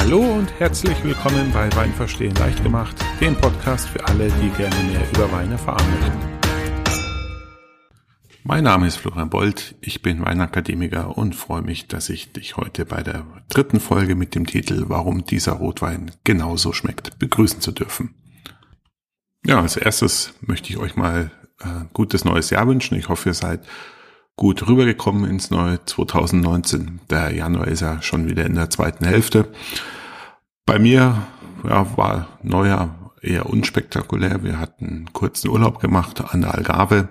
Hallo und herzlich willkommen bei Wein verstehen leicht gemacht, dem Podcast für alle, die gerne mehr über Wein erfahren möchten. Mein Name ist Florian Bold, ich bin Weinakademiker und freue mich, dass ich dich heute bei der dritten Folge mit dem Titel Warum dieser Rotwein genauso schmeckt begrüßen zu dürfen. Ja, als erstes möchte ich euch mal äh, gutes neues Jahr wünschen. Ich hoffe, ihr seid gut rübergekommen ins neue 2019. Der Januar ist ja schon wieder in der zweiten Hälfte. Bei mir ja, war Neujahr eher unspektakulär. Wir hatten kurzen Urlaub gemacht an der Algarve.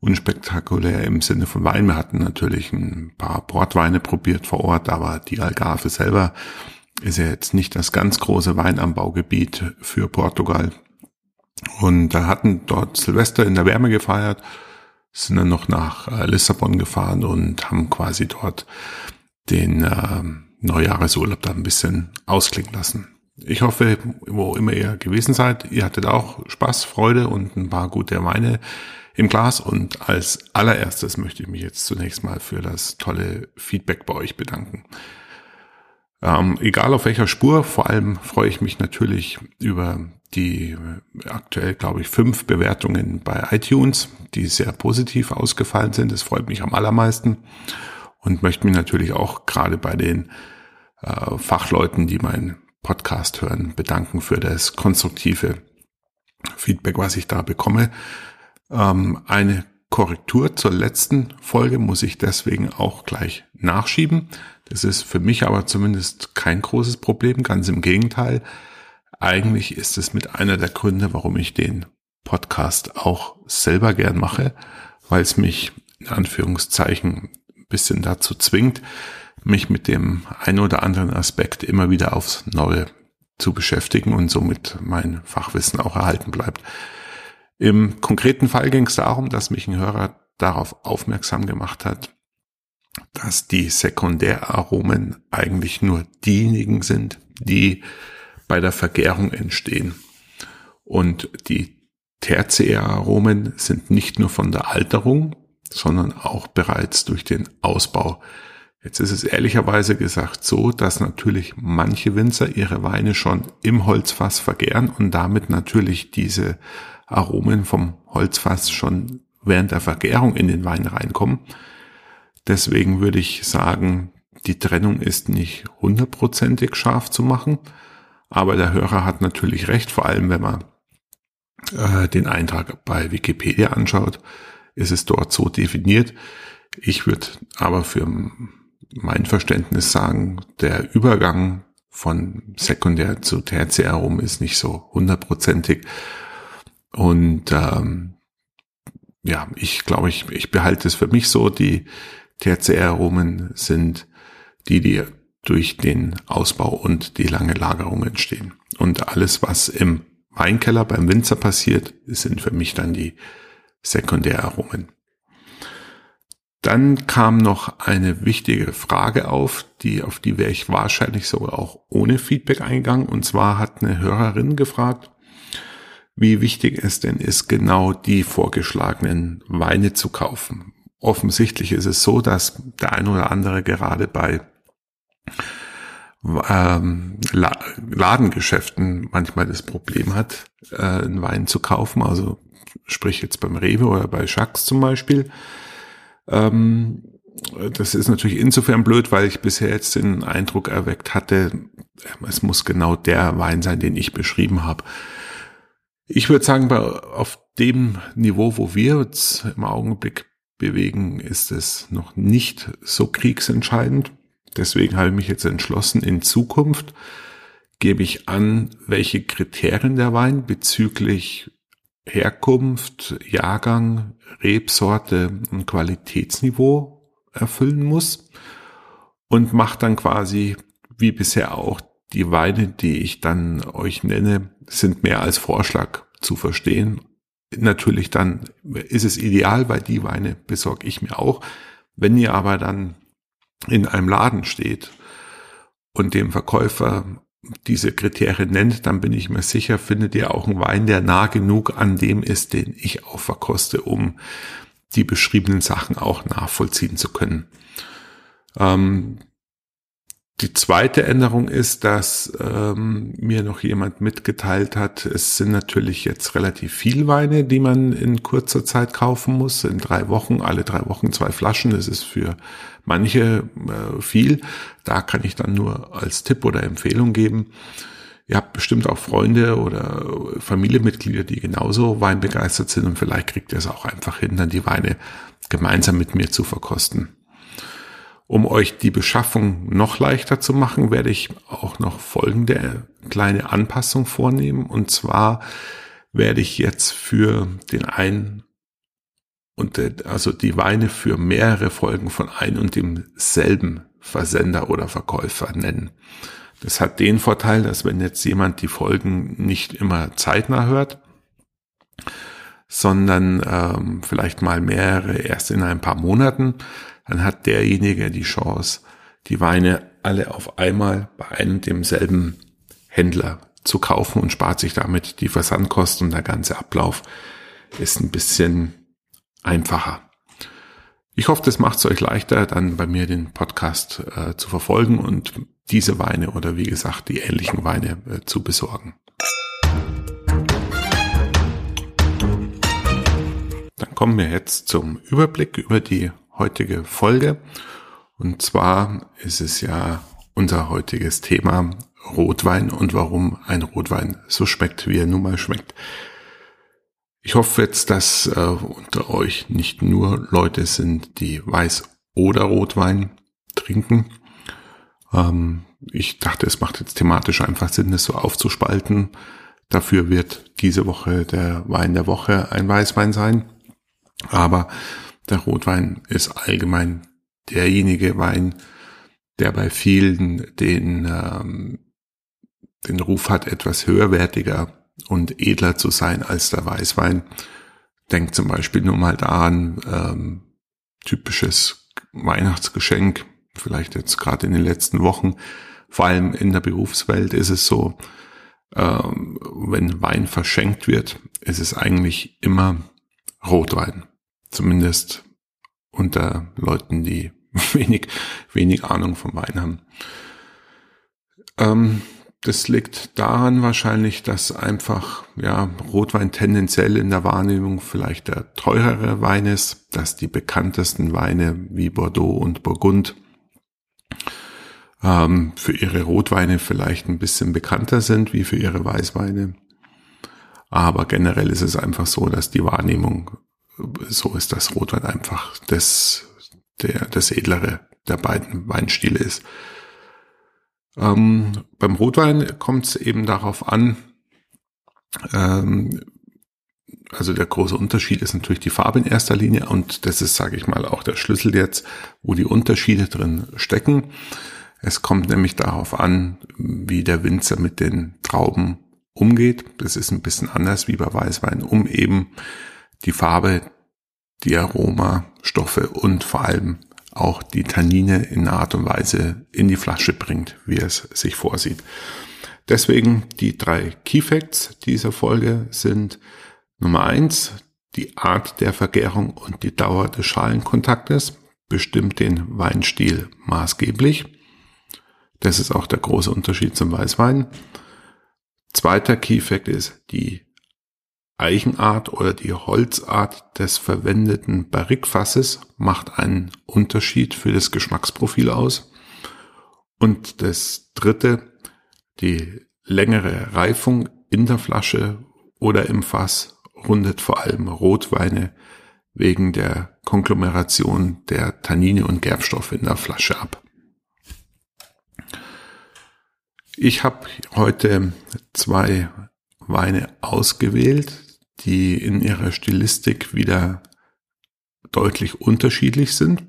Unspektakulär im Sinne von Wein. Wir hatten natürlich ein paar Portweine probiert vor Ort, aber die Algarve selber ist ja jetzt nicht das ganz große Weinanbaugebiet für Portugal. Und da hatten dort Silvester in der Wärme gefeiert sind dann noch nach äh, Lissabon gefahren und haben quasi dort den äh, Neujahresurlaub da ein bisschen ausklingen lassen. Ich hoffe, wo immer ihr gewesen seid, ihr hattet auch Spaß, Freude und ein paar gute Weine im Glas. Und als allererstes möchte ich mich jetzt zunächst mal für das tolle Feedback bei euch bedanken. Ähm, egal auf welcher Spur, vor allem freue ich mich natürlich über die äh, aktuell, glaube ich, fünf Bewertungen bei iTunes, die sehr positiv ausgefallen sind. Das freut mich am allermeisten und möchte mich natürlich auch gerade bei den äh, Fachleuten, die meinen Podcast hören, bedanken für das konstruktive Feedback, was ich da bekomme. Ähm, eine Korrektur zur letzten Folge muss ich deswegen auch gleich nachschieben. Das ist für mich aber zumindest kein großes Problem, ganz im Gegenteil. Eigentlich ist es mit einer der Gründe, warum ich den Podcast auch selber gern mache, weil es mich in Anführungszeichen ein bisschen dazu zwingt, mich mit dem ein oder anderen Aspekt immer wieder aufs Neue zu beschäftigen und somit mein Fachwissen auch erhalten bleibt. Im konkreten Fall ging es darum, dass mich ein Hörer darauf aufmerksam gemacht hat, dass die Sekundäraromen eigentlich nur diejenigen sind, die bei der Vergärung entstehen. Und die Tertiäraromen sind nicht nur von der Alterung, sondern auch bereits durch den Ausbau. Jetzt ist es ehrlicherweise gesagt so, dass natürlich manche Winzer ihre Weine schon im Holzfass vergären und damit natürlich diese Aromen vom Holzfass schon während der Vergärung in den Wein reinkommen. Deswegen würde ich sagen, die Trennung ist nicht hundertprozentig scharf zu machen, aber der Hörer hat natürlich recht, vor allem wenn man äh, den Eintrag bei Wikipedia anschaut, ist es dort so definiert. Ich würde aber für mein Verständnis sagen, der Übergang von Sekundär zu Tertiär herum ist nicht so hundertprozentig. Und ähm, ja, ich glaube, ich, ich behalte es für mich so, die Tertiäraromen sind die, die durch den Ausbau und die lange Lagerung entstehen. Und alles, was im Weinkeller beim Winzer passiert, sind für mich dann die Sekundäraromen. Dann kam noch eine wichtige Frage auf, die, auf die wäre ich wahrscheinlich sogar auch ohne Feedback eingegangen. Und zwar hat eine Hörerin gefragt, wie wichtig es denn ist, genau die vorgeschlagenen Weine zu kaufen offensichtlich ist es so, dass der ein oder andere gerade bei ähm, Ladengeschäften manchmal das Problem hat, äh, einen Wein zu kaufen. Also sprich jetzt beim Rewe oder bei Schacks zum Beispiel. Ähm, das ist natürlich insofern blöd, weil ich bisher jetzt den Eindruck erweckt hatte, es muss genau der Wein sein, den ich beschrieben habe. Ich würde sagen, bei, auf dem Niveau, wo wir jetzt im Augenblick bewegen, ist es noch nicht so kriegsentscheidend. Deswegen habe ich mich jetzt entschlossen, in Zukunft gebe ich an, welche Kriterien der Wein bezüglich Herkunft, Jahrgang, Rebsorte und Qualitätsniveau erfüllen muss und mache dann quasi wie bisher auch die Weine, die ich dann euch nenne, sind mehr als Vorschlag zu verstehen natürlich dann ist es ideal, weil die Weine besorge ich mir auch. Wenn ihr aber dann in einem Laden steht und dem Verkäufer diese Kriterien nennt, dann bin ich mir sicher, findet ihr auch einen Wein, der nah genug an dem ist, den ich auch verkoste, um die beschriebenen Sachen auch nachvollziehen zu können. Ähm, Die zweite Änderung ist, dass ähm, mir noch jemand mitgeteilt hat, es sind natürlich jetzt relativ viel Weine, die man in kurzer Zeit kaufen muss. In drei Wochen, alle drei Wochen zwei Flaschen. Das ist für manche äh, viel. Da kann ich dann nur als Tipp oder Empfehlung geben. Ihr habt bestimmt auch Freunde oder Familienmitglieder, die genauso weinbegeistert sind und vielleicht kriegt ihr es auch einfach hin, dann die Weine gemeinsam mit mir zu verkosten. Um euch die Beschaffung noch leichter zu machen, werde ich auch noch folgende kleine Anpassung vornehmen. Und zwar werde ich jetzt für den einen und also die Weine für mehrere Folgen von ein und demselben Versender oder Verkäufer nennen. Das hat den Vorteil, dass wenn jetzt jemand die Folgen nicht immer zeitnah hört, sondern ähm, vielleicht mal mehrere erst in ein paar Monaten, dann hat derjenige die Chance, die Weine alle auf einmal bei einem demselben Händler zu kaufen und spart sich damit die Versandkosten der ganze Ablauf ist ein bisschen einfacher. Ich hoffe, das macht es euch leichter, dann bei mir den Podcast äh, zu verfolgen und diese Weine oder wie gesagt die ähnlichen Weine äh, zu besorgen. Dann kommen wir jetzt zum Überblick über die heutige Folge. Und zwar ist es ja unser heutiges Thema Rotwein und warum ein Rotwein so schmeckt, wie er nun mal schmeckt. Ich hoffe jetzt, dass äh, unter euch nicht nur Leute sind, die Weiß- oder Rotwein trinken. Ähm, ich dachte, es macht jetzt thematisch einfach Sinn, das so aufzuspalten. Dafür wird diese Woche der Wein der Woche ein Weißwein sein. Aber der Rotwein ist allgemein derjenige Wein, der bei vielen den, ähm, den Ruf hat, etwas höherwertiger und edler zu sein als der Weißwein. Denkt zum Beispiel nur mal daran, ähm, typisches Weihnachtsgeschenk, vielleicht jetzt gerade in den letzten Wochen, vor allem in der Berufswelt ist es so, ähm, wenn Wein verschenkt wird, ist es eigentlich immer Rotwein zumindest unter Leuten, die wenig, wenig Ahnung vom Wein haben. Ähm, das liegt daran wahrscheinlich, dass einfach, ja, Rotwein tendenziell in der Wahrnehmung vielleicht der teurere Wein ist, dass die bekanntesten Weine wie Bordeaux und Burgund ähm, für ihre Rotweine vielleicht ein bisschen bekannter sind wie für ihre Weißweine. Aber generell ist es einfach so, dass die Wahrnehmung so ist das Rotwein einfach das, der, das edlere der beiden Weinstile ist. Ähm, beim Rotwein kommt es eben darauf an, ähm, also der große Unterschied ist natürlich die Farbe in erster Linie und das ist, sage ich mal, auch der Schlüssel jetzt, wo die Unterschiede drin stecken. Es kommt nämlich darauf an, wie der Winzer mit den Trauben umgeht. Das ist ein bisschen anders wie bei Weißwein, um eben die Farbe, die Aromastoffe und vor allem auch die Tannine in einer Art und Weise in die Flasche bringt, wie es sich vorsieht. Deswegen die drei Key Facts dieser Folge sind Nummer eins, die Art der Vergärung und die Dauer des Schalenkontaktes bestimmt den Weinstil maßgeblich. Das ist auch der große Unterschied zum Weißwein. Zweiter Key Fact ist die Eichenart oder die Holzart des verwendeten Barrikfasses macht einen Unterschied für das Geschmacksprofil aus. Und das dritte, die längere Reifung in der Flasche oder im Fass rundet vor allem Rotweine wegen der Konglomeration der Tannine und Gerbstoffe in der Flasche ab. Ich habe heute zwei Weine ausgewählt, die in ihrer Stilistik wieder deutlich unterschiedlich sind.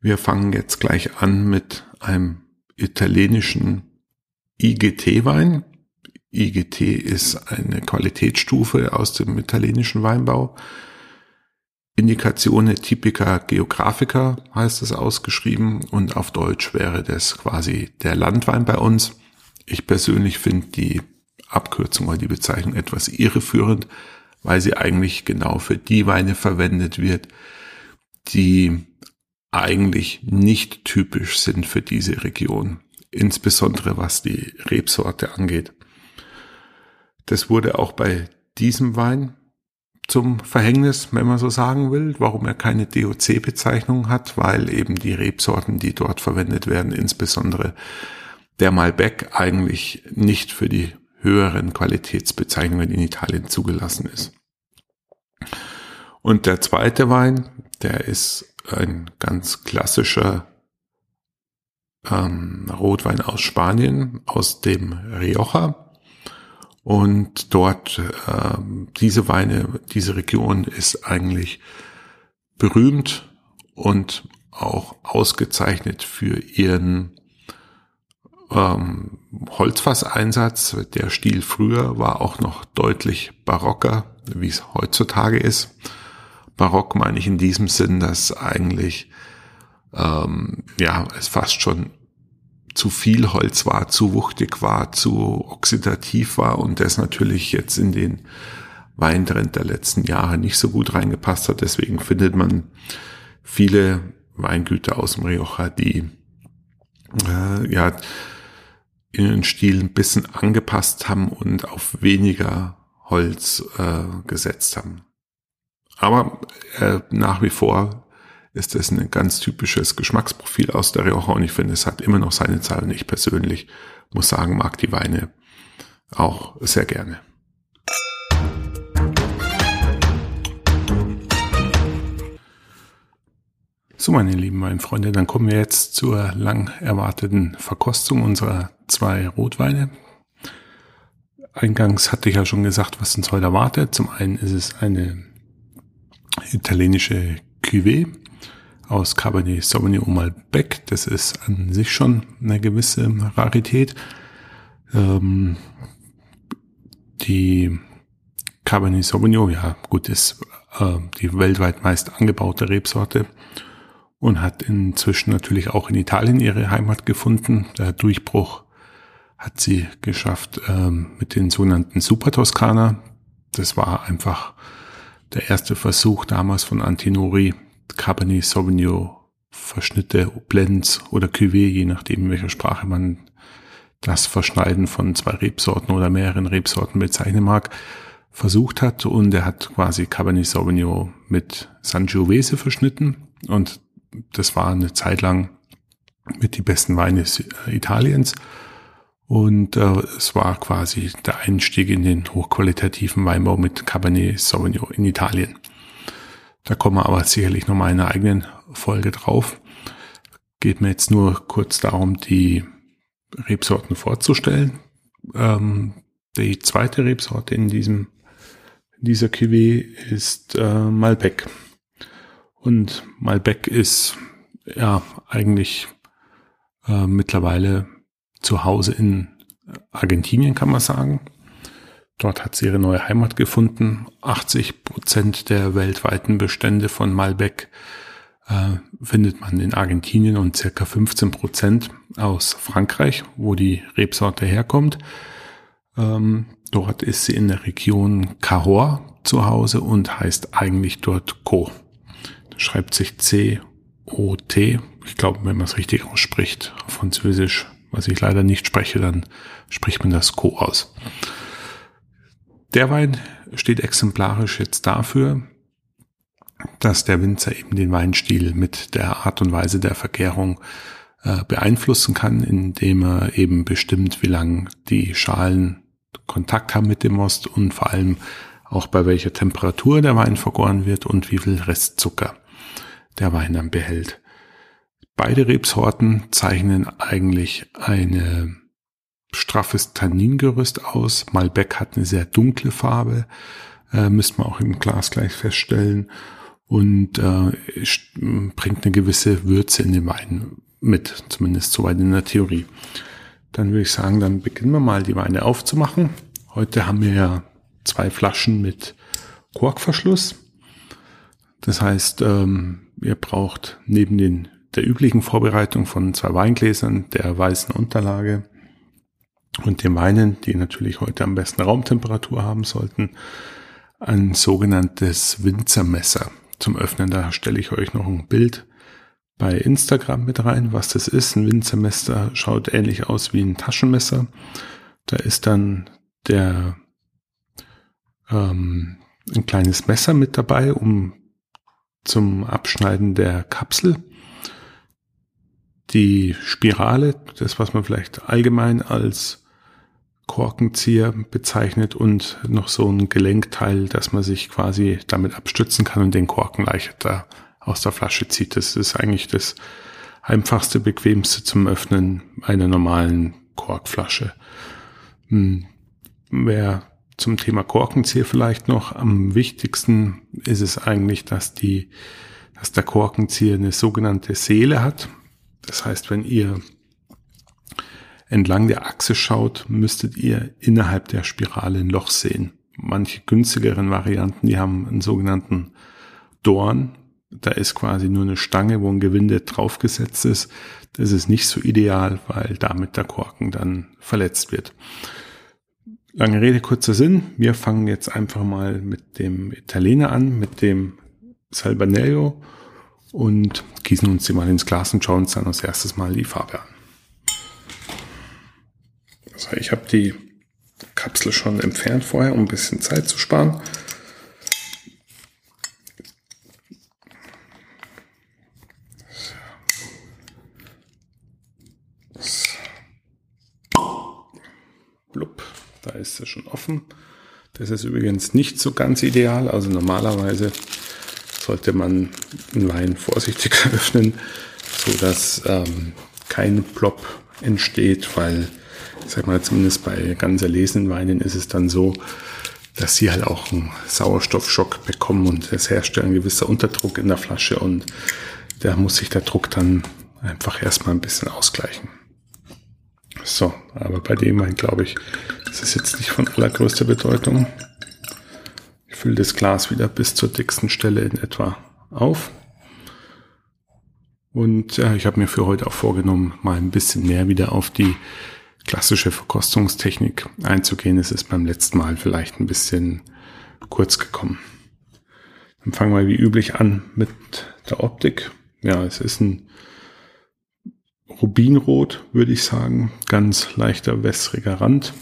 Wir fangen jetzt gleich an mit einem italienischen IGT-Wein. IGT ist eine Qualitätsstufe aus dem italienischen Weinbau. Indikatione typica geographica heißt es ausgeschrieben und auf Deutsch wäre das quasi der Landwein bei uns. Ich persönlich finde die Abkürzung oder die Bezeichnung etwas irreführend, weil sie eigentlich genau für die Weine verwendet wird, die eigentlich nicht typisch sind für diese Region, insbesondere was die Rebsorte angeht. Das wurde auch bei diesem Wein zum Verhängnis, wenn man so sagen will, warum er keine DOC-Bezeichnung hat, weil eben die Rebsorten, die dort verwendet werden, insbesondere der Malbec eigentlich nicht für die höheren Qualitätsbezeichnungen in Italien zugelassen ist. Und der zweite Wein, der ist ein ganz klassischer ähm, Rotwein aus Spanien, aus dem Rioja. Und dort, äh, diese Weine, diese Region ist eigentlich berühmt und auch ausgezeichnet für ihren ähm, Holzfasseinsatz. Der Stil früher war auch noch deutlich barocker, wie es heutzutage ist. Barock meine ich in diesem Sinn, dass eigentlich ähm, ja es fast schon zu viel Holz war, zu wuchtig war, zu oxidativ war und das natürlich jetzt in den Weintrend der letzten Jahre nicht so gut reingepasst hat. Deswegen findet man viele Weingüter aus dem Rioja, die äh, ja ihren Stil ein bisschen angepasst haben und auf weniger Holz äh, gesetzt haben. Aber äh, nach wie vor ist das ein ganz typisches Geschmacksprofil aus der Rioja und ich finde, es hat immer noch seine Zahlen. Ich persönlich muss sagen, mag die Weine auch sehr gerne. So, meine lieben Weinfreunde, dann kommen wir jetzt zur lang erwarteten Verkostung unserer zwei Rotweine. Eingangs hatte ich ja schon gesagt, was uns heute erwartet. Zum einen ist es eine italienische Cuvée aus Cabernet Sauvignon Malbec. Das ist an sich schon eine gewisse Rarität. Ähm, die Cabernet Sauvignon, ja gut, ist äh, die weltweit meist angebaute Rebsorte und hat inzwischen natürlich auch in Italien ihre Heimat gefunden. Der Durchbruch hat sie geschafft ähm, mit den sogenannten Super Toskana. Das war einfach der erste Versuch damals von Antinori, Cabernet Sauvignon Verschnitte, Blends oder Cuvée, je nachdem, in welcher Sprache man das Verschneiden von zwei Rebsorten oder mehreren Rebsorten bezeichnen mag, versucht hat und er hat quasi Cabernet Sauvignon mit Sangiovese verschnitten und das war eine Zeit lang mit die besten Weine Italiens und äh, es war quasi der Einstieg in den hochqualitativen Weinbau mit Cabernet Sauvignon in Italien. Da kommen wir aber sicherlich noch mal in einer eigenen Folge drauf. Geht mir jetzt nur kurz darum, die Rebsorten vorzustellen. Ähm, die zweite Rebsorte in diesem in dieser Cuvée ist äh, Malbec. Und Malbec ist ja eigentlich äh, mittlerweile zu Hause in Argentinien, kann man sagen. Dort hat sie ihre neue Heimat gefunden. 80 Prozent der weltweiten Bestände von Malbec äh, findet man in Argentinien und circa 15 Prozent aus Frankreich, wo die Rebsorte herkommt. Ähm, dort ist sie in der Region Cahors zu Hause und heißt eigentlich dort Co. Schreibt sich C-O-T. Ich glaube, wenn man es richtig ausspricht, auf Französisch, was ich leider nicht spreche, dann spricht man das Co aus. Der Wein steht exemplarisch jetzt dafür, dass der Winzer eben den Weinstil mit der Art und Weise der Vergärung äh, beeinflussen kann, indem er eben bestimmt, wie lang die Schalen Kontakt haben mit dem Most und vor allem auch bei welcher Temperatur der Wein vergoren wird und wie viel Restzucker der Wein dann behält. Beide Rebsorten zeichnen eigentlich eine straffes Tanningerüst aus. Malbec hat eine sehr dunkle Farbe, äh, müsste man auch im Glas gleich feststellen und äh, bringt eine gewisse Würze in den Wein mit, zumindest soweit in der Theorie. Dann würde ich sagen, dann beginnen wir mal die Weine aufzumachen. Heute haben wir ja zwei Flaschen mit Korkverschluss. Das heißt, ähm, ihr braucht neben den, der üblichen Vorbereitung von zwei Weingläsern, der weißen Unterlage, und den Weinen, die natürlich heute am besten Raumtemperatur haben sollten, ein sogenanntes Winzermesser zum Öffnen. Da stelle ich euch noch ein Bild bei Instagram mit rein, was das ist. Ein Windsemester schaut ähnlich aus wie ein Taschenmesser. Da ist dann der ähm, ein kleines Messer mit dabei, um zum Abschneiden der Kapsel. Die Spirale, das was man vielleicht allgemein als Korkenzieher bezeichnet und noch so ein Gelenkteil, dass man sich quasi damit abstützen kann und den Korken leichter aus der Flasche zieht. Das ist eigentlich das einfachste, bequemste zum Öffnen einer normalen Korkflasche. Hm. Wer zum Thema Korkenzieher vielleicht noch am wichtigsten ist es eigentlich, dass die, dass der Korkenzieher eine sogenannte Seele hat. Das heißt, wenn ihr entlang der Achse schaut, müsstet ihr innerhalb der Spirale ein Loch sehen. Manche günstigeren Varianten, die haben einen sogenannten Dorn. Da ist quasi nur eine Stange, wo ein Gewinde draufgesetzt ist. Das ist nicht so ideal, weil damit der Korken dann verletzt wird. Lange Rede, kurzer Sinn. Wir fangen jetzt einfach mal mit dem Italiener an, mit dem Salbanello und gießen uns die mal ins Glas und schauen uns dann als erstes mal die Farbe an. Also ich habe die Kapsel schon entfernt vorher, um ein bisschen Zeit zu sparen. Da ist es schon offen. Das ist übrigens nicht so ganz ideal. Also normalerweise sollte man einen Wein vorsichtig öffnen, so dass ähm, kein Plop entsteht, weil, ich sag mal, zumindest bei ganz erlesenen Weinen ist es dann so, dass sie halt auch einen Sauerstoffschock bekommen und es herrscht ein gewisser Unterdruck in der Flasche und da muss sich der Druck dann einfach erstmal ein bisschen ausgleichen. So, aber bei dem Wein glaube ich, das ist jetzt nicht von allergrößter Bedeutung. Ich fülle das Glas wieder bis zur dicksten Stelle in etwa auf. Und ja, ich habe mir für heute auch vorgenommen, mal ein bisschen mehr wieder auf die klassische Verkostungstechnik einzugehen. Es ist beim letzten Mal vielleicht ein bisschen kurz gekommen. Dann fangen wir wie üblich an mit der Optik. Ja, es ist ein Rubinrot, würde ich sagen. Ganz leichter wässriger Rand.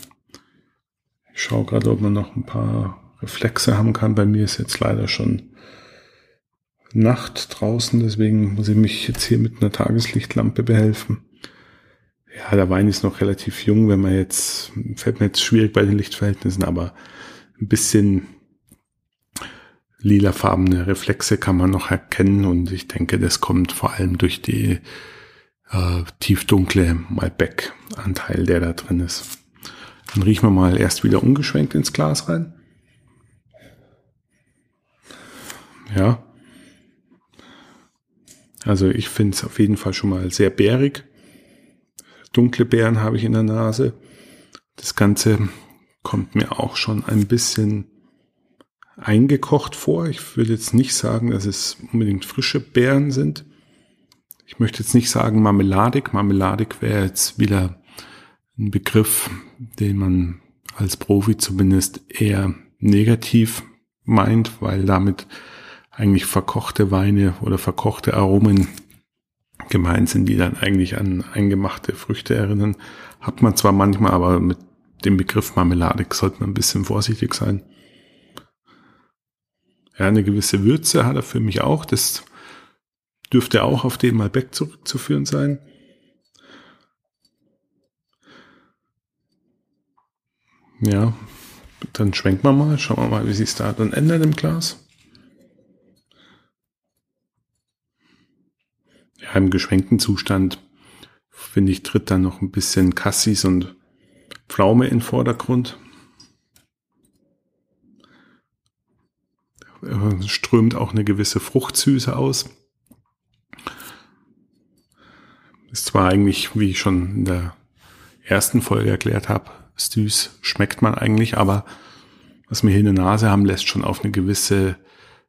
Ich schaue gerade, ob man noch ein paar Reflexe haben kann. Bei mir ist jetzt leider schon Nacht draußen, deswegen muss ich mich jetzt hier mit einer Tageslichtlampe behelfen. Ja, der Wein ist noch relativ jung, wenn man jetzt, fällt mir jetzt schwierig bei den Lichtverhältnissen, aber ein bisschen lilafarbene Reflexe kann man noch erkennen und ich denke, das kommt vor allem durch die äh, tiefdunkle Malbec-Anteil, der da drin ist. Dann riechen wir mal erst wieder ungeschwenkt ins Glas rein. Ja. Also ich finde es auf jeden Fall schon mal sehr bärig. Dunkle Beeren habe ich in der Nase. Das Ganze kommt mir auch schon ein bisschen eingekocht vor. Ich würde jetzt nicht sagen, dass es unbedingt frische Beeren sind. Ich möchte jetzt nicht sagen marmeladig. Marmeladig wäre jetzt wieder ein Begriff, den man als Profi zumindest eher negativ meint, weil damit eigentlich verkochte Weine oder verkochte Aromen gemeint sind, die dann eigentlich an eingemachte Früchte erinnern. Hat man zwar manchmal, aber mit dem Begriff Marmeladik sollte man ein bisschen vorsichtig sein. Ja, eine gewisse Würze hat er für mich auch. Das dürfte auch auf den Malbec zurückzuführen sein. Ja, dann schwenken wir mal. Schauen wir mal, wie sich da dann ändert im Glas. Ja, im geschwenkten Zustand, finde ich, tritt dann noch ein bisschen Cassis und Pflaume in Vordergrund. Strömt auch eine gewisse Fruchtsüße aus. Ist zwar eigentlich, wie ich schon in der ersten Folge erklärt habe, süß schmeckt man eigentlich, aber was wir hier in der Nase haben, lässt schon auf eine gewisse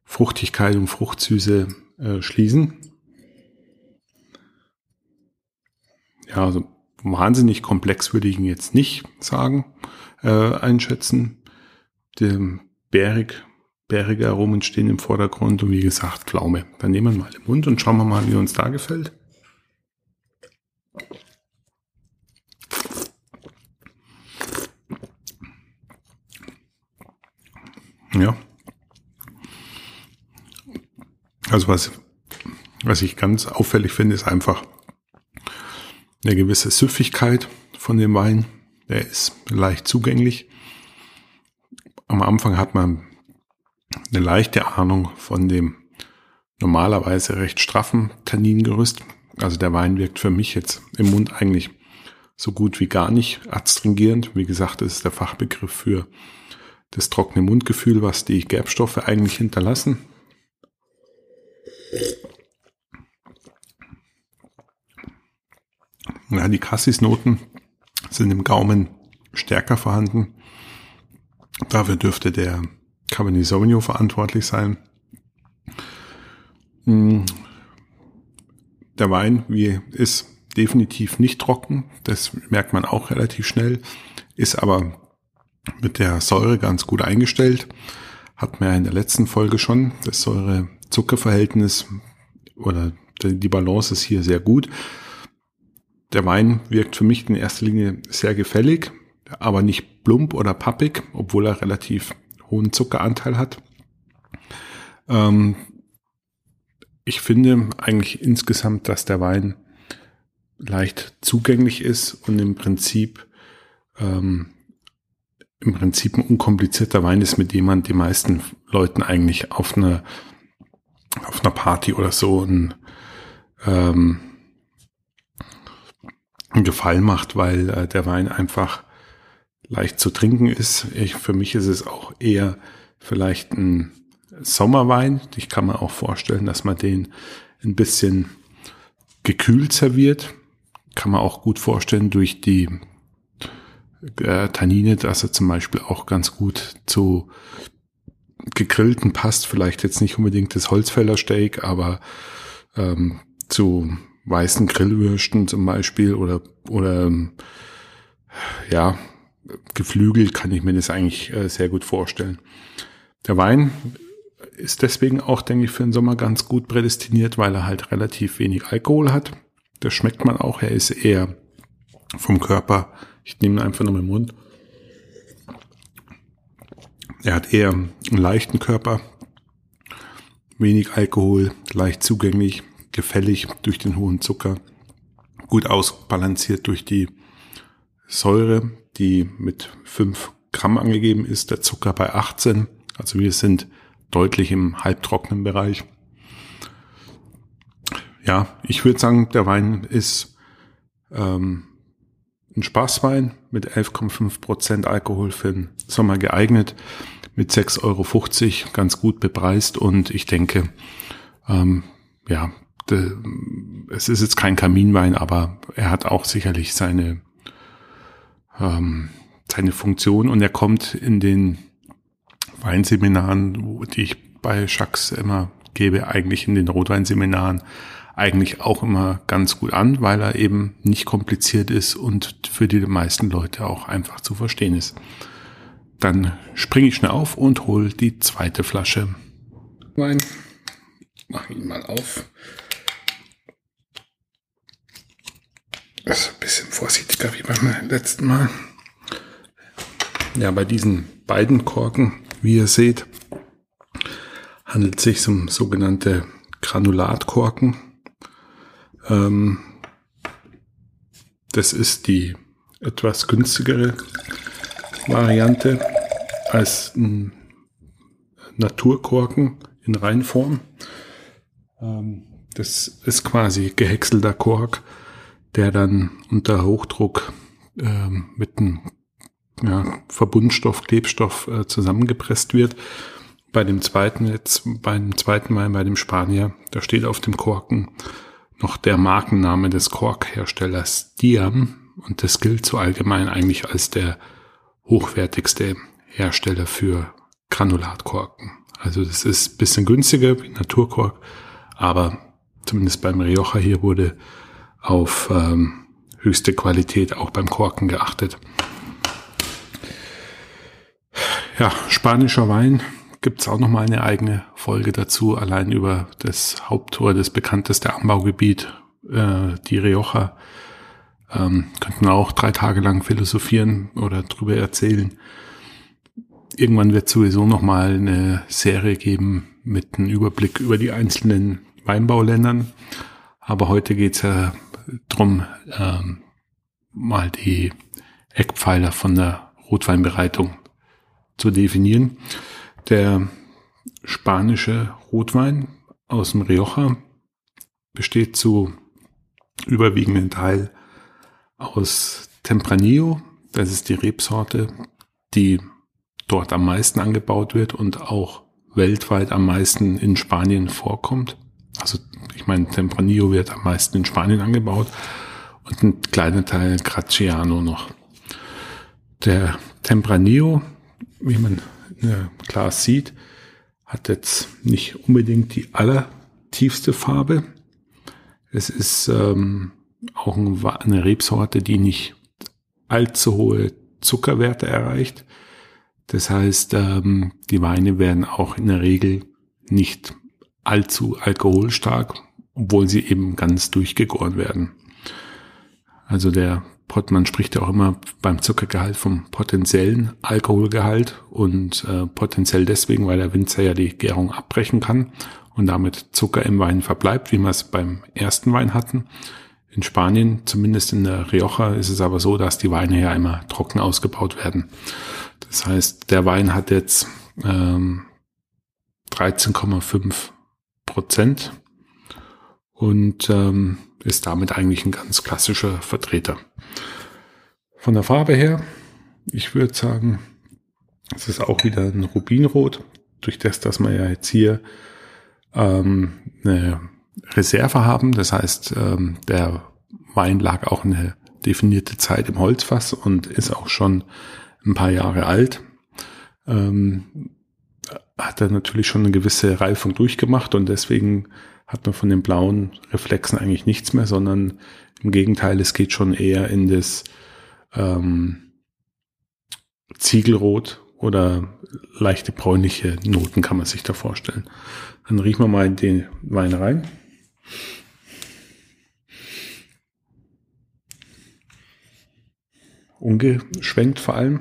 Fruchtigkeit und Fruchtsüße äh, schließen. Ja, also wahnsinnig komplex würde ich ihn jetzt nicht sagen, äh, einschätzen. Der Bärig bärige Aromen stehen im Vordergrund und wie gesagt Pflaume. Dann nehmen wir mal im Mund und schauen wir mal, wie uns da gefällt. Ja. Also was, was ich ganz auffällig finde, ist einfach eine gewisse Süffigkeit von dem Wein. Der ist leicht zugänglich. Am Anfang hat man eine leichte Ahnung von dem normalerweise recht straffen Tanningerüst. Also der Wein wirkt für mich jetzt im Mund eigentlich so gut wie gar nicht adstringierend. Wie gesagt, das ist der Fachbegriff für das trockene Mundgefühl, was die Gerbstoffe eigentlich hinterlassen. Ja, die Cassis-Noten sind im Gaumen stärker vorhanden. Dafür dürfte der Cabernet Sauvignon verantwortlich sein. Der Wein wie ist definitiv nicht trocken. Das merkt man auch relativ schnell. Ist aber mit der Säure ganz gut eingestellt. Hat mir in der letzten Folge schon das Säure-Zucker-Verhältnis oder die Balance ist hier sehr gut. Der Wein wirkt für mich in erster Linie sehr gefällig, aber nicht plump oder pappig, obwohl er relativ hohen Zuckeranteil hat. Ähm, ich finde eigentlich insgesamt, dass der Wein leicht zugänglich ist und im Prinzip ähm, im Prinzip ein unkomplizierter Wein ist, mit dem man die meisten Leuten eigentlich auf einer auf einer Party oder so ein, ähm, einen Gefallen macht, weil äh, der Wein einfach leicht zu trinken ist. Ich, für mich ist es auch eher vielleicht ein Sommerwein. Ich kann mir auch vorstellen, dass man den ein bisschen gekühlt serviert. Kann man auch gut vorstellen durch die äh, Tannine, dass er zum Beispiel auch ganz gut zu gegrillten passt. Vielleicht jetzt nicht unbedingt das Holzfäller Steak, aber ähm, zu weißen Grillwürsten zum Beispiel oder oder ja Geflügel kann ich mir das eigentlich äh, sehr gut vorstellen. Der Wein ist deswegen auch, denke ich, für den Sommer ganz gut prädestiniert, weil er halt relativ wenig Alkohol hat. Das schmeckt man auch. Er ist eher vom Körper ich nehme ihn einfach nur im Mund. Er hat eher einen leichten Körper, wenig Alkohol, leicht zugänglich, gefällig durch den hohen Zucker, gut ausbalanciert durch die Säure, die mit 5 Gramm angegeben ist, der Zucker bei 18. Also wir sind deutlich im halbtrockenen Bereich. Ja, ich würde sagen, der Wein ist ähm, ein Spaßwein mit 11,5 Prozent Alkohol für den Sommer geeignet, mit 6,50 Euro ganz gut bepreist und ich denke, ähm, ja, de, es ist jetzt kein Kaminwein, aber er hat auch sicherlich seine, ähm, seine Funktion und er kommt in den Weinseminaren, die ich bei Jacques immer gebe, eigentlich in den Rotweinseminaren eigentlich auch immer ganz gut an, weil er eben nicht kompliziert ist und für die meisten Leute auch einfach zu verstehen ist. Dann springe ich schnell auf und hole die zweite Flasche Wein. Mach ihn mal auf. Das ist ein bisschen vorsichtiger wie beim letzten Mal. Ja, bei diesen beiden Korken, wie ihr seht, handelt es sich um sogenannte Granulatkorken. Ähm, das ist die etwas günstigere Variante als ein Naturkorken in Reinform. Ähm, das ist quasi gehäckselter Kork, der dann unter Hochdruck ähm, mit einem ja, Verbundstoff, Klebstoff äh, zusammengepresst wird. Bei dem zweiten jetzt, beim zweiten Mal bei dem Spanier, da steht auf dem Korken noch der Markenname des Korkherstellers Diam und das gilt so allgemein eigentlich als der hochwertigste Hersteller für Granulatkorken. Also das ist bisschen günstiger wie Naturkork, aber zumindest beim Rioja hier wurde auf ähm, höchste Qualität auch beim Korken geachtet. Ja, spanischer Wein gibt es auch noch mal eine eigene Folge dazu, allein über das Haupttor, das bekannteste Anbaugebiet, äh, die Rioja. Ähm, könnten wir auch drei Tage lang philosophieren oder drüber erzählen. Irgendwann wird sowieso noch mal eine Serie geben mit einem Überblick über die einzelnen Weinbauländern. Aber heute geht's ja drum, ähm, mal die Eckpfeiler von der Rotweinbereitung zu definieren. Der spanische Rotwein aus dem Rioja besteht zu überwiegenden Teil aus Tempranillo. Das ist die Rebsorte, die dort am meisten angebaut wird und auch weltweit am meisten in Spanien vorkommt. Also ich meine, Tempranillo wird am meisten in Spanien angebaut und ein kleiner Teil Graziano noch. Der Tempranillo, wie man klar sieht, hat jetzt nicht unbedingt die allertiefste Farbe. Es ist ähm, auch eine Rebsorte, die nicht allzu hohe Zuckerwerte erreicht. Das heißt, ähm, die Weine werden auch in der Regel nicht allzu alkoholstark, obwohl sie eben ganz durchgegoren werden. Also der man spricht ja auch immer beim Zuckergehalt vom potenziellen Alkoholgehalt und äh, potenziell deswegen, weil der Winzer ja die Gärung abbrechen kann und damit Zucker im Wein verbleibt, wie wir es beim ersten Wein hatten. In Spanien, zumindest in der Rioja, ist es aber so, dass die Weine ja immer trocken ausgebaut werden. Das heißt, der Wein hat jetzt ähm, 13,5 Prozent und ähm, ist damit eigentlich ein ganz klassischer Vertreter. Von der Farbe her, ich würde sagen, es ist auch wieder ein Rubinrot, durch das, dass wir ja jetzt hier ähm, eine Reserve haben. Das heißt, ähm, der Wein lag auch eine definierte Zeit im Holzfass und ist auch schon ein paar Jahre alt. Ähm, hat er natürlich schon eine gewisse Reifung durchgemacht und deswegen hat man von den blauen Reflexen eigentlich nichts mehr, sondern im Gegenteil, es geht schon eher in das ähm, Ziegelrot oder leichte bräunliche Noten kann man sich da vorstellen. Dann riechen wir mal den Wein rein. Ungeschwenkt vor allem.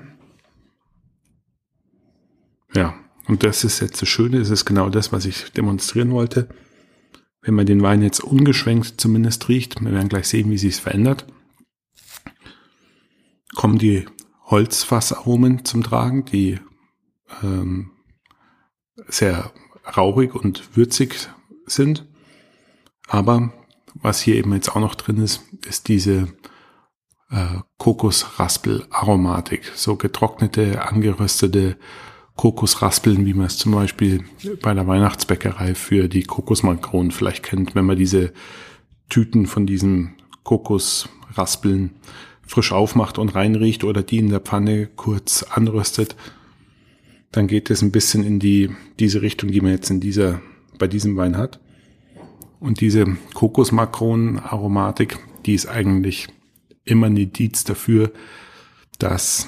Ja, und das ist jetzt das Schöne, das ist genau das, was ich demonstrieren wollte. Wenn man den Wein jetzt ungeschwenkt zumindest riecht, wir werden gleich sehen, wie sich es verändert, kommen die Holzfassaromen zum Tragen, die ähm, sehr rauchig und würzig sind. Aber was hier eben jetzt auch noch drin ist, ist diese äh, Kokosraspel-Aromatik. So getrocknete, angeröstete Kokosraspeln, wie man es zum Beispiel bei der Weihnachtsbäckerei für die Kokosmakronen vielleicht kennt, wenn man diese Tüten von diesen Kokosraspeln frisch aufmacht und reinriecht oder die in der Pfanne kurz anröstet, dann geht es ein bisschen in die, diese Richtung, die man jetzt in dieser, bei diesem Wein hat. Und diese Kokosmakronen-Aromatik, die ist eigentlich immer ein Indiz dafür, dass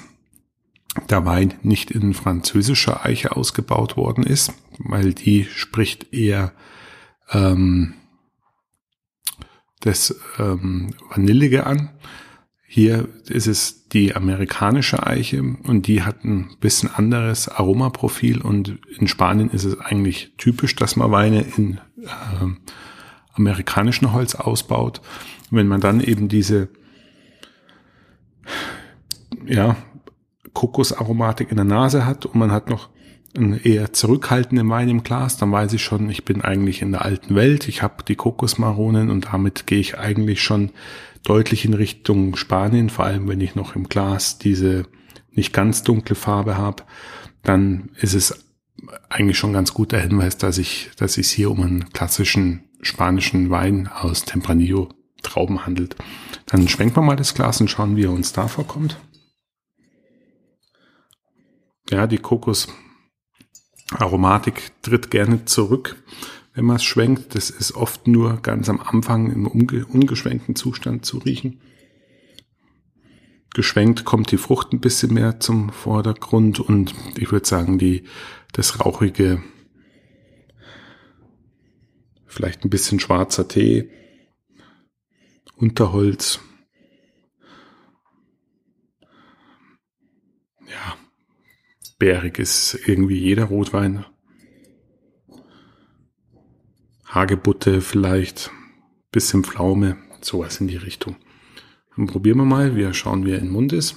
der Wein nicht in französischer Eiche ausgebaut worden ist, weil die spricht eher ähm, das ähm, Vanillige an. Hier ist es die amerikanische Eiche und die hat ein bisschen anderes Aromaprofil und in Spanien ist es eigentlich typisch, dass man Weine in äh, amerikanischen Holz ausbaut. wenn man dann eben diese ja, Kokosaromatik in der Nase hat und man hat noch einen eher zurückhaltenden Wein im Glas, dann weiß ich schon, ich bin eigentlich in der alten Welt. Ich habe die Kokosmaronen und damit gehe ich eigentlich schon deutlich in Richtung Spanien, vor allem wenn ich noch im Glas diese nicht ganz dunkle Farbe habe, dann ist es eigentlich schon ganz guter Hinweis, dass ich, dass es hier um einen klassischen spanischen Wein aus Tempranillo Trauben handelt. Dann schwenken wir mal das Glas und schauen, wie er uns da vorkommt. Ja, die Kokosaromatik tritt gerne zurück, wenn man es schwenkt. Das ist oft nur ganz am Anfang im unge ungeschwenkten Zustand zu riechen. geschwenkt kommt die Frucht ein bisschen mehr zum Vordergrund und ich würde sagen, die, das rauchige, vielleicht ein bisschen schwarzer Tee, Unterholz, bärig ist irgendwie jeder Rotwein. Hagebutte vielleicht, bisschen Pflaume, sowas in die Richtung. Dann probieren wir mal, wir schauen, wie er im Mund ist.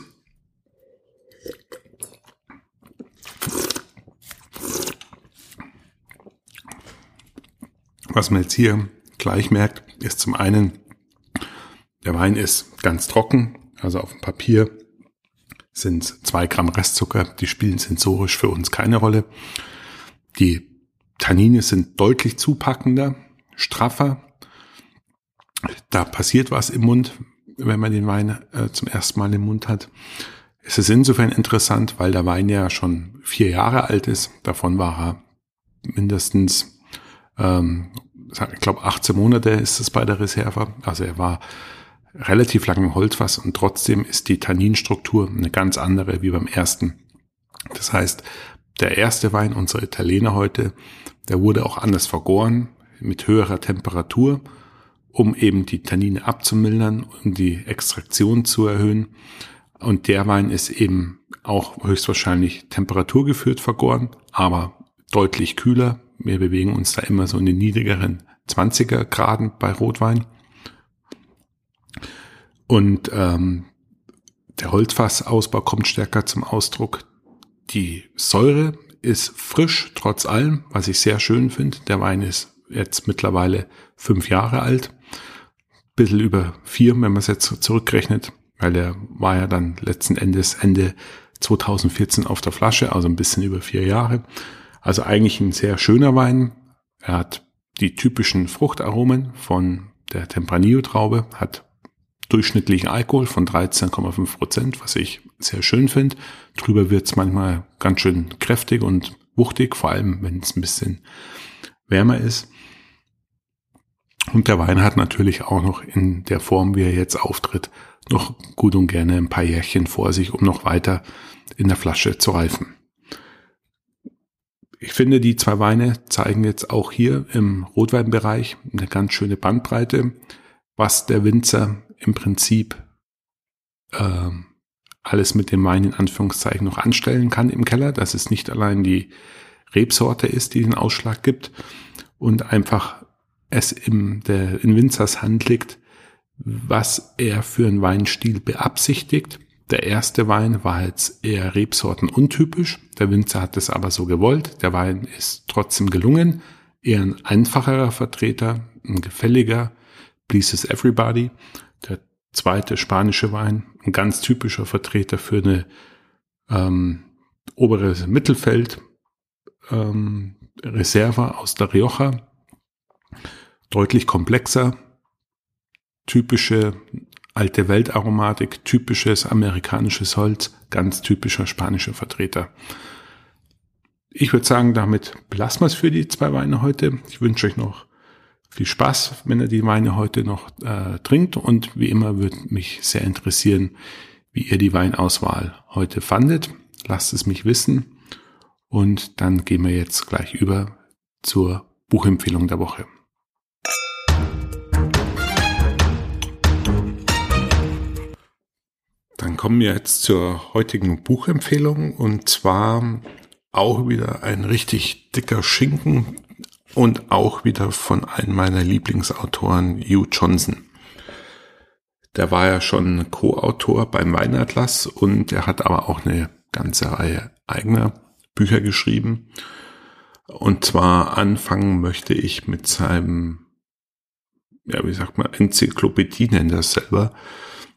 Was man jetzt hier gleich merkt, ist zum einen, der Wein ist ganz trocken, also auf dem Papier sind zwei Gramm Restzucker, die spielen sensorisch für uns keine Rolle. Die Tannine sind deutlich zupackender, straffer. Da passiert was im Mund, wenn man den Wein äh, zum ersten Mal im Mund hat. Es ist insofern interessant, weil der Wein ja schon vier Jahre alt ist. Davon war er mindestens, ähm, ich glaube, 18 Monate ist es bei der Reserve. Also er war relativ lang im Holzfass und trotzdem ist die Tanninstruktur eine ganz andere wie beim ersten. Das heißt, der erste Wein, unser Italiener heute, der wurde auch anders vergoren, mit höherer Temperatur um eben die Tannine abzumildern und die Extraktion zu erhöhen. Und der Wein ist eben auch höchstwahrscheinlich temperaturgeführt vergoren, aber deutlich kühler. Wir bewegen uns da immer so in den niedrigeren 20er Graden bei Rotwein. Und ähm, der Holzfassausbau kommt stärker zum Ausdruck. Die Säure ist frisch, trotz allem, was ich sehr schön finde. Der Wein ist jetzt mittlerweile fünf Jahre alt bisschen über vier, wenn man es jetzt zurückrechnet, weil er war ja dann letzten Endes Ende 2014 auf der Flasche, also ein bisschen über vier Jahre. Also eigentlich ein sehr schöner Wein. Er hat die typischen Fruchtaromen von der Tempranillo-Traube, hat durchschnittlichen Alkohol von 13,5 Prozent, was ich sehr schön finde. Drüber wird es manchmal ganz schön kräftig und wuchtig, vor allem wenn es ein bisschen wärmer ist. Und der Wein hat natürlich auch noch in der Form, wie er jetzt auftritt, noch gut und gerne ein paar Jährchen vor sich, um noch weiter in der Flasche zu reifen. Ich finde, die zwei Weine zeigen jetzt auch hier im Rotweinbereich eine ganz schöne Bandbreite, was der Winzer im Prinzip äh, alles mit dem Wein in Anführungszeichen noch anstellen kann im Keller, dass es nicht allein die Rebsorte ist, die den Ausschlag gibt und einfach es im, der, in Winzers Hand liegt, was er für einen Weinstil beabsichtigt. Der erste Wein war jetzt eher Rebsorten untypisch. Der Winzer hat es aber so gewollt. Der Wein ist trotzdem gelungen. Eher ein einfacherer Vertreter, ein gefälliger, Pleases Everybody. Der zweite spanische Wein, ein ganz typischer Vertreter für eine ähm, obere Mittelfeld ähm, Reserva aus der Rioja deutlich komplexer, typische alte Weltaromatik, typisches amerikanisches Holz, ganz typischer spanischer Vertreter. Ich würde sagen, damit belassen wir es für die zwei Weine heute. Ich wünsche euch noch viel Spaß, wenn ihr die Weine heute noch äh, trinkt. Und wie immer würde mich sehr interessieren, wie ihr die Weinauswahl heute fandet. Lasst es mich wissen. Und dann gehen wir jetzt gleich über zur Buchempfehlung der Woche. Dann kommen wir jetzt zur heutigen Buchempfehlung und zwar auch wieder ein richtig dicker Schinken und auch wieder von einem meiner Lieblingsautoren, Hugh Johnson. Der war ja schon Co-Autor beim Weinatlas und er hat aber auch eine ganze Reihe eigener Bücher geschrieben. Und zwar anfangen möchte ich mit seinem, ja, wie sagt man, Enzyklopädie nennt er selber,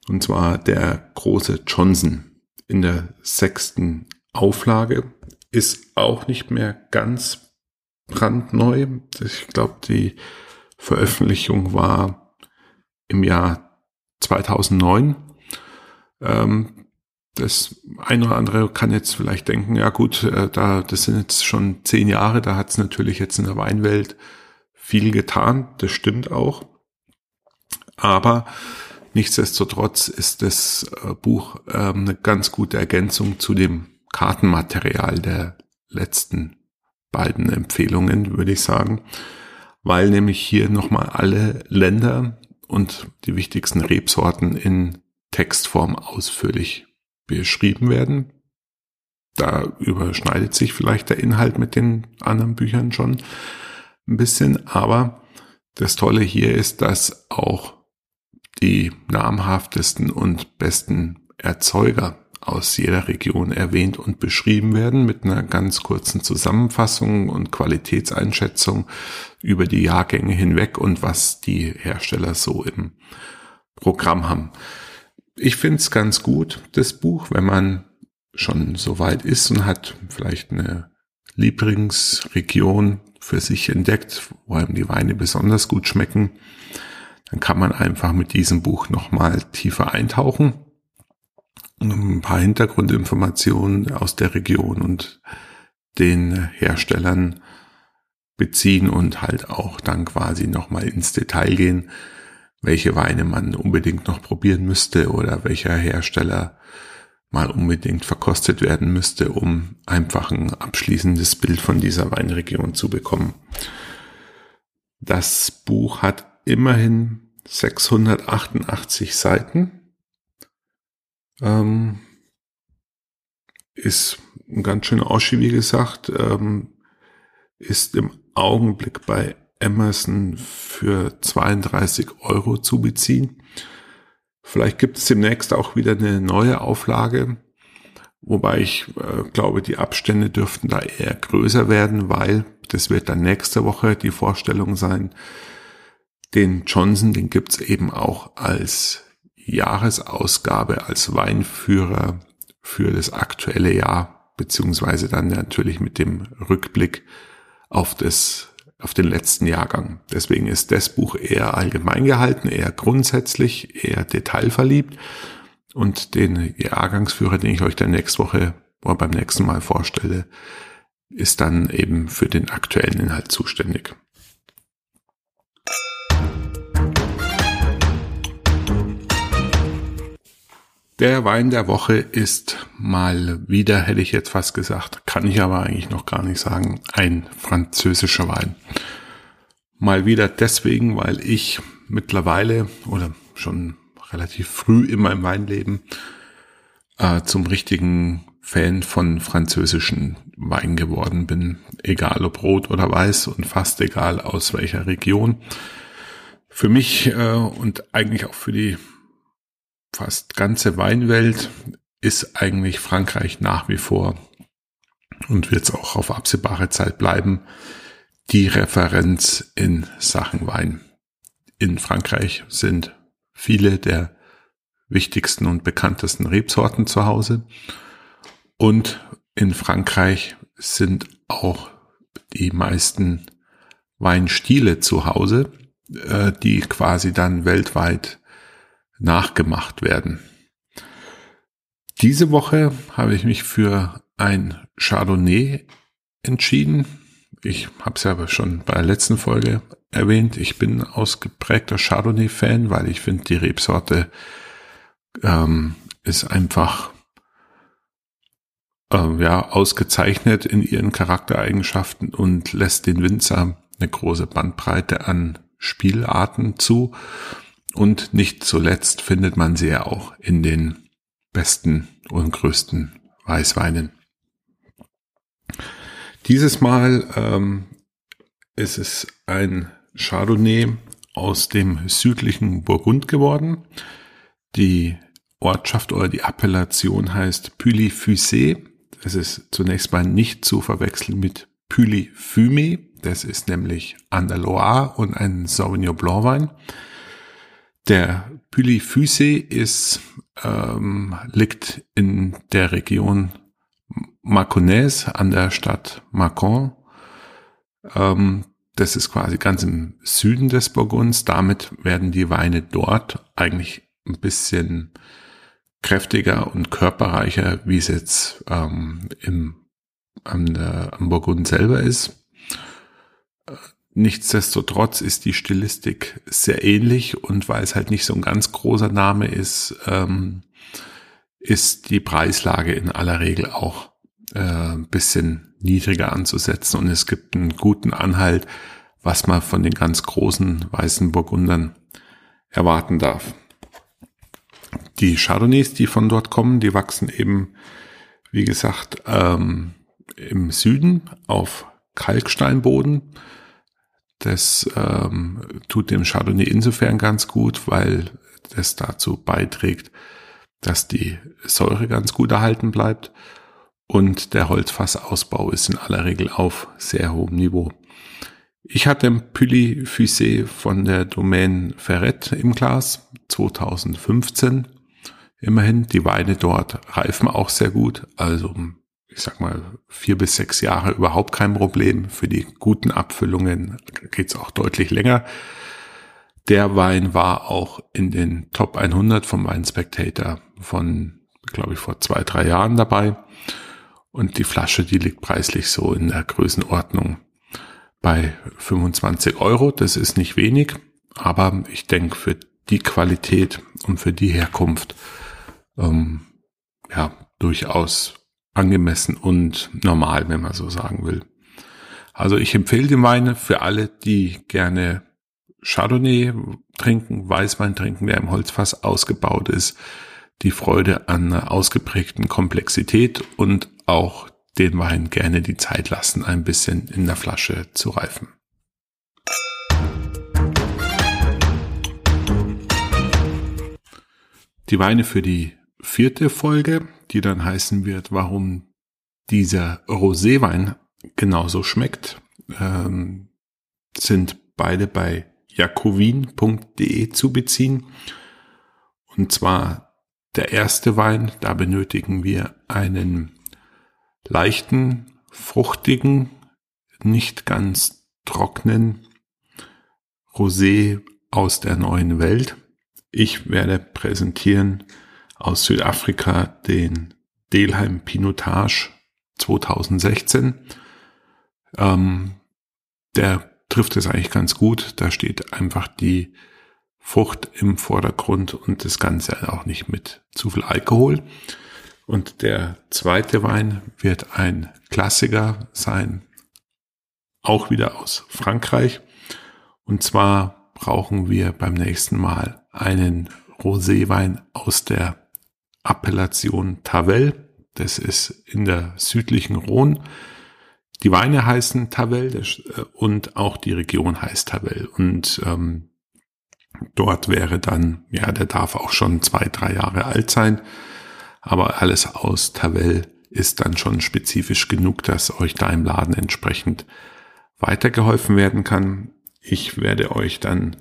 und zwar der große Johnson in der sechsten Auflage. Ist auch nicht mehr ganz brandneu. Ich glaube, die Veröffentlichung war im Jahr 2009. Ähm, das ein oder andere kann jetzt vielleicht denken, ja gut, äh, da, das sind jetzt schon zehn Jahre, da hat es natürlich jetzt in der Weinwelt viel getan, das stimmt auch. Aber Nichtsdestotrotz ist das äh, Buch ähm, eine ganz gute Ergänzung zu dem Kartenmaterial der letzten beiden Empfehlungen, würde ich sagen, weil nämlich hier nochmal alle Länder und die wichtigsten Rebsorten in Textform ausführlich beschrieben werden. Da überschneidet sich vielleicht der Inhalt mit den anderen Büchern schon ein bisschen, aber das Tolle hier ist, dass auch die namhaftesten und besten Erzeuger aus jeder Region erwähnt und beschrieben werden mit einer ganz kurzen Zusammenfassung und Qualitätseinschätzung über die Jahrgänge hinweg und was die Hersteller so im Programm haben. Ich finde es ganz gut, das Buch, wenn man schon so weit ist und hat vielleicht eine Lieblingsregion für sich entdeckt, wo einem die Weine besonders gut schmecken, dann kann man einfach mit diesem Buch nochmal tiefer eintauchen ein paar Hintergrundinformationen aus der Region und den Herstellern beziehen und halt auch dann quasi nochmal ins Detail gehen, welche Weine man unbedingt noch probieren müsste oder welcher Hersteller mal unbedingt verkostet werden müsste, um einfach ein abschließendes Bild von dieser Weinregion zu bekommen. Das Buch hat immerhin 688 Seiten. Ähm, ist ein ganz schöner Oschi, wie gesagt, ähm, ist im Augenblick bei Amazon für 32 Euro zu beziehen. Vielleicht gibt es demnächst auch wieder eine neue Auflage, wobei ich äh, glaube, die Abstände dürften da eher größer werden, weil das wird dann nächste Woche die Vorstellung sein. Den Johnson, den gibt's eben auch als Jahresausgabe, als Weinführer für das aktuelle Jahr, beziehungsweise dann natürlich mit dem Rückblick auf das auf den letzten Jahrgang. Deswegen ist das Buch eher allgemein gehalten, eher grundsätzlich, eher detailverliebt. Und den Jahrgangsführer, den ich euch dann nächste Woche oder beim nächsten Mal vorstelle, ist dann eben für den aktuellen Inhalt zuständig. Der Wein der Woche ist mal wieder, hätte ich jetzt fast gesagt, kann ich aber eigentlich noch gar nicht sagen, ein französischer Wein. Mal wieder deswegen, weil ich mittlerweile oder schon relativ früh in meinem Weinleben äh, zum richtigen Fan von französischen Wein geworden bin. Egal ob rot oder weiß und fast egal aus welcher Region. Für mich äh, und eigentlich auch für die fast ganze Weinwelt ist eigentlich Frankreich nach wie vor und wird es auch auf absehbare Zeit bleiben, die Referenz in Sachen Wein. In Frankreich sind viele der wichtigsten und bekanntesten Rebsorten zu Hause und in Frankreich sind auch die meisten Weinstile zu Hause, äh, die quasi dann weltweit nachgemacht werden. Diese Woche habe ich mich für ein Chardonnay entschieden. Ich habe es ja schon bei der letzten Folge erwähnt. Ich bin ausgeprägter Chardonnay-Fan, weil ich finde, die Rebsorte ähm, ist einfach äh, ja ausgezeichnet in ihren Charaktereigenschaften und lässt den Winzer eine große Bandbreite an Spielarten zu. Und nicht zuletzt findet man sie ja auch in den besten und größten Weißweinen. Dieses Mal ähm, ist es ein Chardonnay aus dem südlichen Burgund geworden. Die Ortschaft oder die Appellation heißt Puy-Fusé. Das ist zunächst mal nicht zu verwechseln mit Puy-Fumé. Das ist nämlich an der Loire und ein Sauvignon Blanc Wein. Der Püli-Füße ist, ähm, liegt in der Region Marconnaise an der Stadt Macon. Ähm, das ist quasi ganz im Süden des Burgunds. Damit werden die Weine dort eigentlich ein bisschen kräftiger und körperreicher, wie es jetzt ähm, im, am, der, am Burgund selber ist. Nichtsdestotrotz ist die Stilistik sehr ähnlich und weil es halt nicht so ein ganz großer Name ist, ähm, ist die Preislage in aller Regel auch äh, ein bisschen niedriger anzusetzen und es gibt einen guten Anhalt, was man von den ganz großen weißen Burgundern erwarten darf. Die Chardonnays, die von dort kommen, die wachsen eben, wie gesagt, ähm, im Süden auf Kalksteinboden. Das ähm, tut dem Chardonnay insofern ganz gut, weil das dazu beiträgt, dass die Säure ganz gut erhalten bleibt und der Holzfassausbau ist in aller Regel auf sehr hohem Niveau. Ich hatte ein Pulli Fusé von der Domaine Ferret im Glas 2015. Immerhin, die Weine dort reifen auch sehr gut, also ich sag mal vier bis sechs Jahre überhaupt kein Problem. Für die guten Abfüllungen geht's auch deutlich länger. Der Wein war auch in den Top 100 vom Wine Spectator von, glaube ich, vor zwei, drei Jahren dabei. Und die Flasche, die liegt preislich so in der Größenordnung bei 25 Euro. Das ist nicht wenig, aber ich denke für die Qualität und für die Herkunft ähm, ja durchaus angemessen und normal, wenn man so sagen will. Also ich empfehle den Wein für alle, die gerne Chardonnay trinken, Weißwein trinken, der im Holzfass ausgebaut ist, die Freude an einer ausgeprägten Komplexität und auch den Wein gerne die Zeit lassen, ein bisschen in der Flasche zu reifen. Die Weine für die vierte Folge, die dann heißen wird, warum dieser Roséwein genauso schmeckt, ähm, sind beide bei jakowin.de zu beziehen. Und zwar der erste Wein, da benötigen wir einen leichten, fruchtigen, nicht ganz trockenen Rosé aus der neuen Welt. Ich werde präsentieren aus Südafrika den Delheim Pinotage 2016. Ähm, der trifft es eigentlich ganz gut. Da steht einfach die Frucht im Vordergrund und das Ganze auch nicht mit zu viel Alkohol. Und der zweite Wein wird ein Klassiker sein, auch wieder aus Frankreich. Und zwar brauchen wir beim nächsten Mal einen Roséwein aus der Appellation Tavel. Das ist in der südlichen Rhone. Die Weine heißen Tavel äh, und auch die Region heißt Tavel. Und ähm, dort wäre dann, ja, der darf auch schon zwei, drei Jahre alt sein. Aber alles aus Tavel ist dann schon spezifisch genug, dass euch da im Laden entsprechend weitergeholfen werden kann. Ich werde euch dann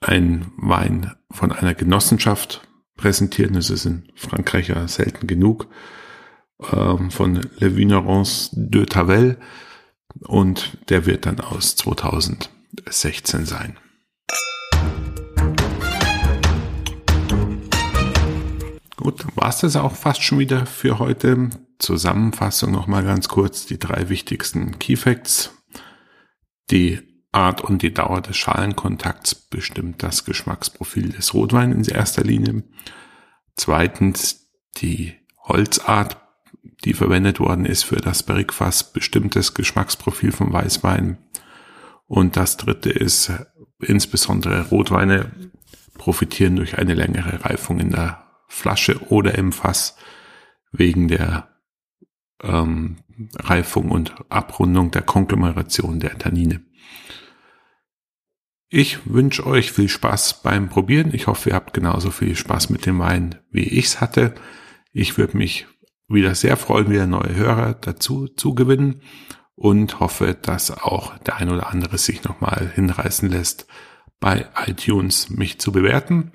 ein Wein von einer Genossenschaft präsentieren. Es ist in Frankreich ja selten genug. Ähm, von Le Vignerons de Tavel. Und der wird dann aus 2016 sein. Gut, war es das auch fast schon wieder für heute. Zusammenfassung nochmal ganz kurz die drei wichtigsten Key Facts. Die Art und die Dauer des Schalenkontakts bestimmt das Geschmacksprofil des Rotweins in erster Linie. Zweitens, die Holzart, die verwendet worden ist für das Barrikfass, bestimmt das Geschmacksprofil vom Weißwein. Und das dritte ist, insbesondere Rotweine profitieren durch eine längere Reifung in der Flasche oder im Fass wegen der ähm, Reifung und Abrundung der Konglomeration der Tannine. Ich wünsche euch viel Spaß beim Probieren. Ich hoffe, ihr habt genauso viel Spaß mit dem Wein, wie ich's hatte. Ich würde mich wieder sehr freuen, wieder neue Hörer dazu zu gewinnen und hoffe, dass auch der ein oder andere sich nochmal hinreißen lässt, bei iTunes mich zu bewerten.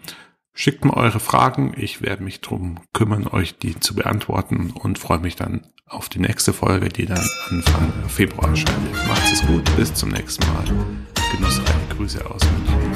Schickt mir eure Fragen. Ich werde mich drum kümmern, euch die zu beantworten und freue mich dann auf die nächste Folge, die dann Anfang Februar erscheint. Macht es gut. Bis zum nächsten Mal. Genussreiche Grüße aus München.